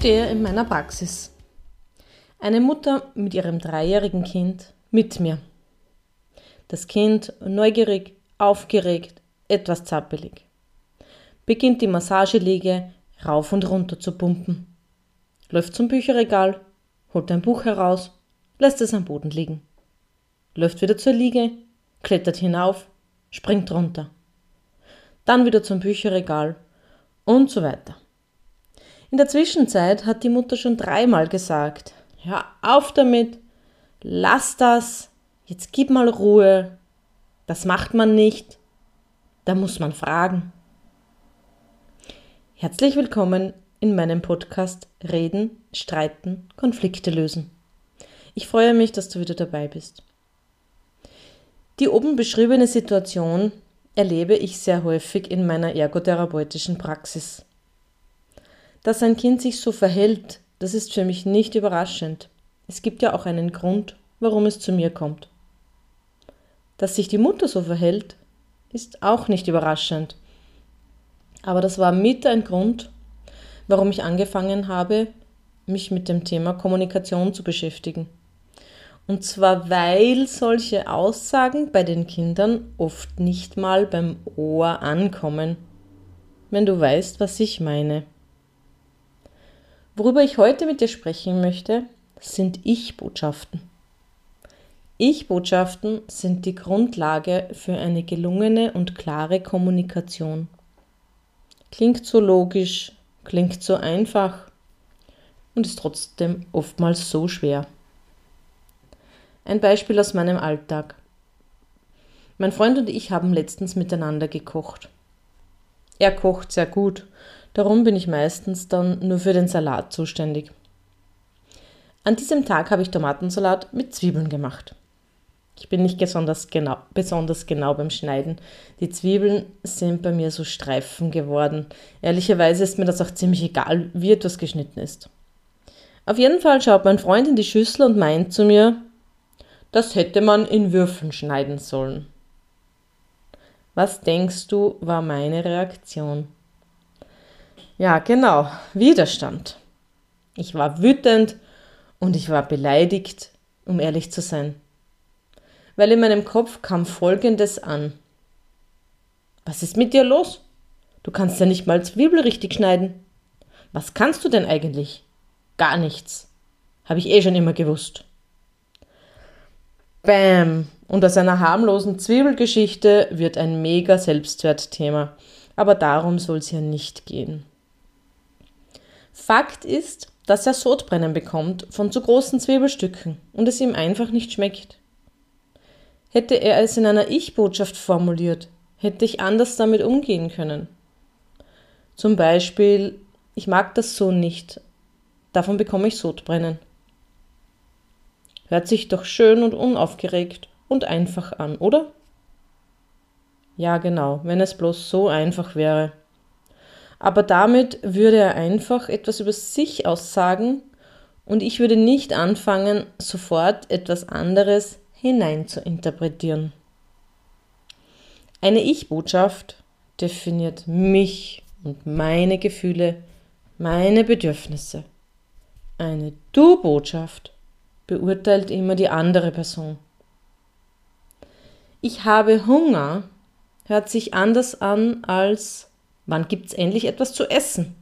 stehe in meiner Praxis. Eine Mutter mit ihrem dreijährigen Kind mit mir. Das Kind neugierig, aufgeregt, etwas zappelig. Beginnt die Massageliege rauf und runter zu pumpen. Läuft zum Bücherregal, holt ein Buch heraus, lässt es am Boden liegen. Läuft wieder zur Liege, klettert hinauf, springt runter. Dann wieder zum Bücherregal und so weiter. In der Zwischenzeit hat die Mutter schon dreimal gesagt, hör auf damit, lass das, jetzt gib mal Ruhe, das macht man nicht, da muss man fragen. Herzlich willkommen in meinem Podcast Reden, Streiten, Konflikte lösen. Ich freue mich, dass du wieder dabei bist. Die oben beschriebene Situation erlebe ich sehr häufig in meiner ergotherapeutischen Praxis. Dass ein Kind sich so verhält, das ist für mich nicht überraschend. Es gibt ja auch einen Grund, warum es zu mir kommt. Dass sich die Mutter so verhält, ist auch nicht überraschend. Aber das war mit ein Grund, warum ich angefangen habe, mich mit dem Thema Kommunikation zu beschäftigen. Und zwar, weil solche Aussagen bei den Kindern oft nicht mal beim Ohr ankommen, wenn du weißt, was ich meine. Worüber ich heute mit dir sprechen möchte, sind Ich-Botschaften. Ich-Botschaften sind die Grundlage für eine gelungene und klare Kommunikation. Klingt so logisch, klingt so einfach und ist trotzdem oftmals so schwer. Ein Beispiel aus meinem Alltag. Mein Freund und ich haben letztens miteinander gekocht. Er kocht sehr gut Darum bin ich meistens dann nur für den Salat zuständig. An diesem Tag habe ich Tomatensalat mit Zwiebeln gemacht. Ich bin nicht besonders genau, besonders genau beim Schneiden. Die Zwiebeln sind bei mir so Streifen geworden. Ehrlicherweise ist mir das auch ziemlich egal, wie etwas geschnitten ist. Auf jeden Fall schaut mein Freund in die Schüssel und meint zu mir, das hätte man in Würfeln schneiden sollen. Was denkst du, war meine Reaktion? Ja, genau, Widerstand. Ich war wütend und ich war beleidigt, um ehrlich zu sein. Weil in meinem Kopf kam Folgendes an. Was ist mit dir los? Du kannst ja nicht mal Zwiebel richtig schneiden. Was kannst du denn eigentlich? Gar nichts. Habe ich eh schon immer gewusst. Bäm! Und aus einer harmlosen Zwiebelgeschichte wird ein mega Selbstwertthema. Aber darum soll es ja nicht gehen. Fakt ist, dass er Sodbrennen bekommt von zu großen Zwiebelstücken und es ihm einfach nicht schmeckt. Hätte er es in einer Ich-Botschaft formuliert, hätte ich anders damit umgehen können. Zum Beispiel, ich mag das so nicht, davon bekomme ich Sodbrennen. Hört sich doch schön und unaufgeregt und einfach an, oder? Ja, genau, wenn es bloß so einfach wäre aber damit würde er einfach etwas über sich aussagen und ich würde nicht anfangen, sofort etwas anderes hinein zu interpretieren. Eine Ich-Botschaft definiert mich und meine Gefühle, meine Bedürfnisse. Eine Du-Botschaft beurteilt immer die andere Person. Ich habe Hunger hört sich anders an als Wann gibt's endlich etwas zu essen?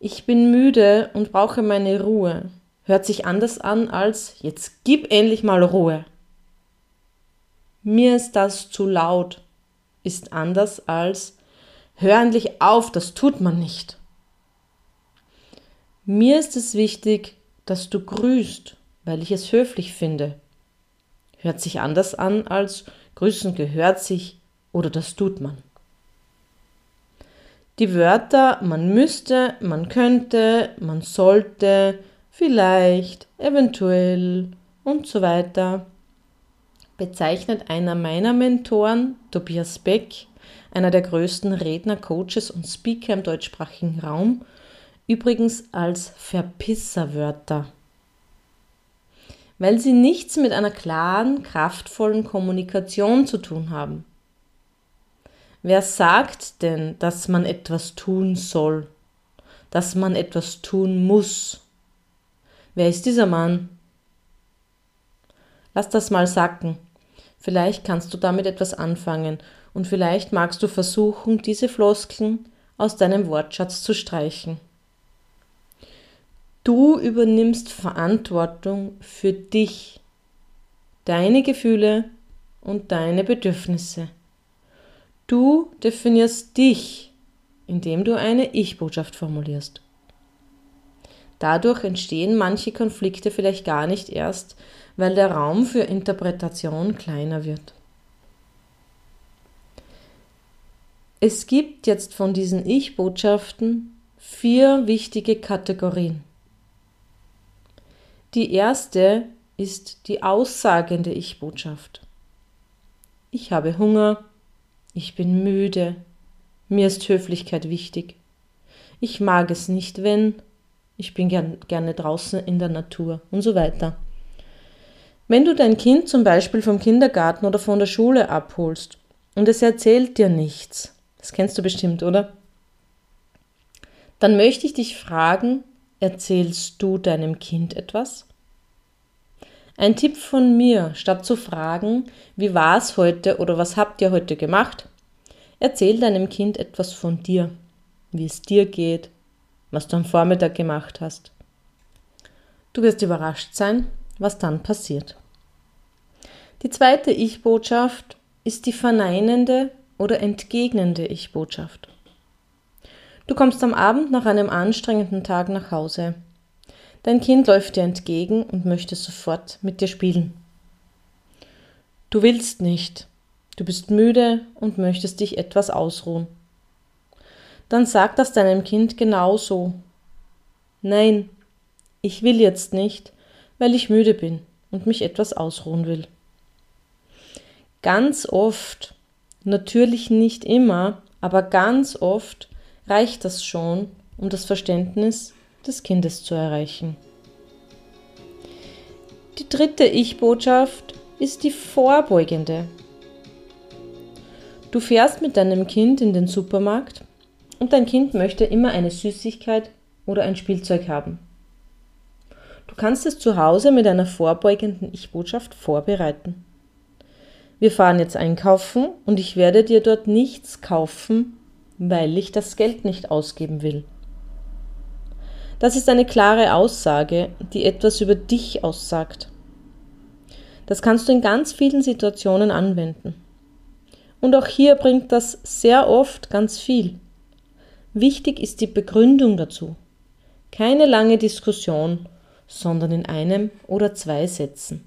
Ich bin müde und brauche meine Ruhe. Hört sich anders an als jetzt gib endlich mal Ruhe. Mir ist das zu laut. Ist anders als hör endlich auf, das tut man nicht. Mir ist es wichtig, dass du grüßt, weil ich es höflich finde. Hört sich anders an als grüßen gehört sich oder das tut man. Die Wörter man müsste, man könnte, man sollte, vielleicht, eventuell und so weiter bezeichnet einer meiner Mentoren, Tobias Beck, einer der größten Redner, Coaches und Speaker im deutschsprachigen Raum, übrigens als Verpisserwörter. Weil sie nichts mit einer klaren, kraftvollen Kommunikation zu tun haben. Wer sagt denn, dass man etwas tun soll? dass man etwas tun muss. Wer ist dieser Mann? Lass das mal sacken. Vielleicht kannst du damit etwas anfangen und vielleicht magst du versuchen, diese Floskeln aus deinem Wortschatz zu streichen. Du übernimmst Verantwortung für dich, deine Gefühle und deine Bedürfnisse. Du definierst dich, indem du eine Ich-Botschaft formulierst. Dadurch entstehen manche Konflikte vielleicht gar nicht erst, weil der Raum für Interpretation kleiner wird. Es gibt jetzt von diesen Ich-Botschaften vier wichtige Kategorien. Die erste ist die aussagende Ich-Botschaft. Ich habe Hunger, ich bin müde, mir ist Höflichkeit wichtig. Ich mag es nicht, wenn, ich bin gern, gerne draußen in der Natur und so weiter. Wenn du dein Kind zum Beispiel vom Kindergarten oder von der Schule abholst und es erzählt dir nichts, das kennst du bestimmt, oder? Dann möchte ich dich fragen, erzählst du deinem Kind etwas? Ein Tipp von mir, statt zu fragen, wie war es heute oder was habt ihr heute gemacht, erzähl deinem Kind etwas von dir, wie es dir geht, was du am Vormittag gemacht hast. Du wirst überrascht sein, was dann passiert. Die zweite Ich-Botschaft ist die verneinende oder entgegnende Ich-Botschaft. Du kommst am Abend nach einem anstrengenden Tag nach Hause. Dein Kind läuft dir entgegen und möchte sofort mit dir spielen. Du willst nicht, du bist müde und möchtest dich etwas ausruhen. Dann sag das deinem Kind genauso. Nein, ich will jetzt nicht, weil ich müde bin und mich etwas ausruhen will. Ganz oft, natürlich nicht immer, aber ganz oft reicht das schon, um das Verständnis des Kindes zu erreichen. Die dritte Ich-Botschaft ist die vorbeugende. Du fährst mit deinem Kind in den Supermarkt und dein Kind möchte immer eine Süßigkeit oder ein Spielzeug haben. Du kannst es zu Hause mit einer vorbeugenden Ich-Botschaft vorbereiten. Wir fahren jetzt einkaufen und ich werde dir dort nichts kaufen, weil ich das Geld nicht ausgeben will. Das ist eine klare Aussage, die etwas über dich aussagt. Das kannst du in ganz vielen Situationen anwenden. Und auch hier bringt das sehr oft ganz viel. Wichtig ist die Begründung dazu. Keine lange Diskussion, sondern in einem oder zwei Sätzen.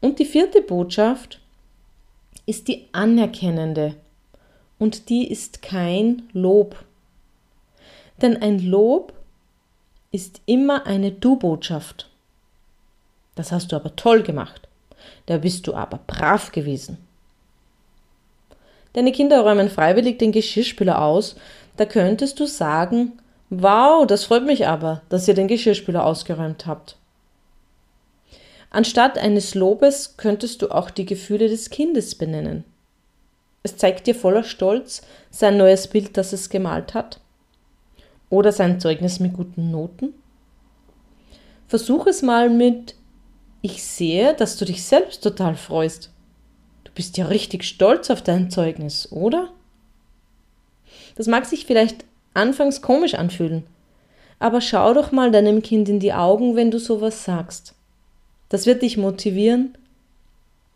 Und die vierte Botschaft ist die anerkennende und die ist kein Lob. Denn ein Lob ist immer eine Du-Botschaft. Das hast du aber toll gemacht. Da bist du aber brav gewesen. Deine Kinder räumen freiwillig den Geschirrspüler aus. Da könntest du sagen, wow, das freut mich aber, dass ihr den Geschirrspüler ausgeräumt habt. Anstatt eines Lobes könntest du auch die Gefühle des Kindes benennen. Es zeigt dir voller Stolz sein neues Bild, das es gemalt hat. Oder sein Zeugnis mit guten Noten. Versuch es mal mit Ich sehe, dass du dich selbst total freust. Du bist ja richtig stolz auf dein Zeugnis, oder? Das mag sich vielleicht anfangs komisch anfühlen, aber schau doch mal deinem Kind in die Augen, wenn du sowas sagst. Das wird dich motivieren,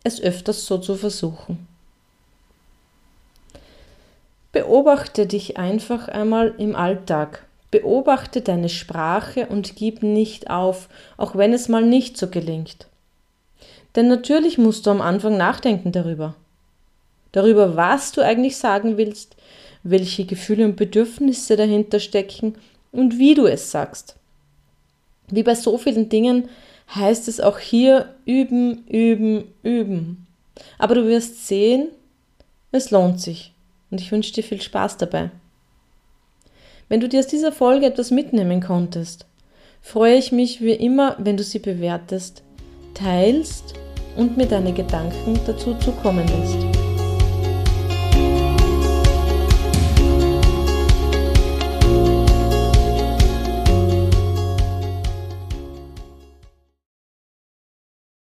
es öfters so zu versuchen. Beobachte dich einfach einmal im Alltag. Beobachte deine Sprache und gib nicht auf, auch wenn es mal nicht so gelingt. Denn natürlich musst du am Anfang nachdenken darüber. Darüber, was du eigentlich sagen willst, welche Gefühle und Bedürfnisse dahinter stecken und wie du es sagst. Wie bei so vielen Dingen heißt es auch hier üben, üben, üben. Aber du wirst sehen, es lohnt sich. Und ich wünsche dir viel Spaß dabei. Wenn du dir aus dieser Folge etwas mitnehmen konntest, freue ich mich wie immer, wenn du sie bewertest, teilst und mir deine Gedanken dazu zukommen lässt.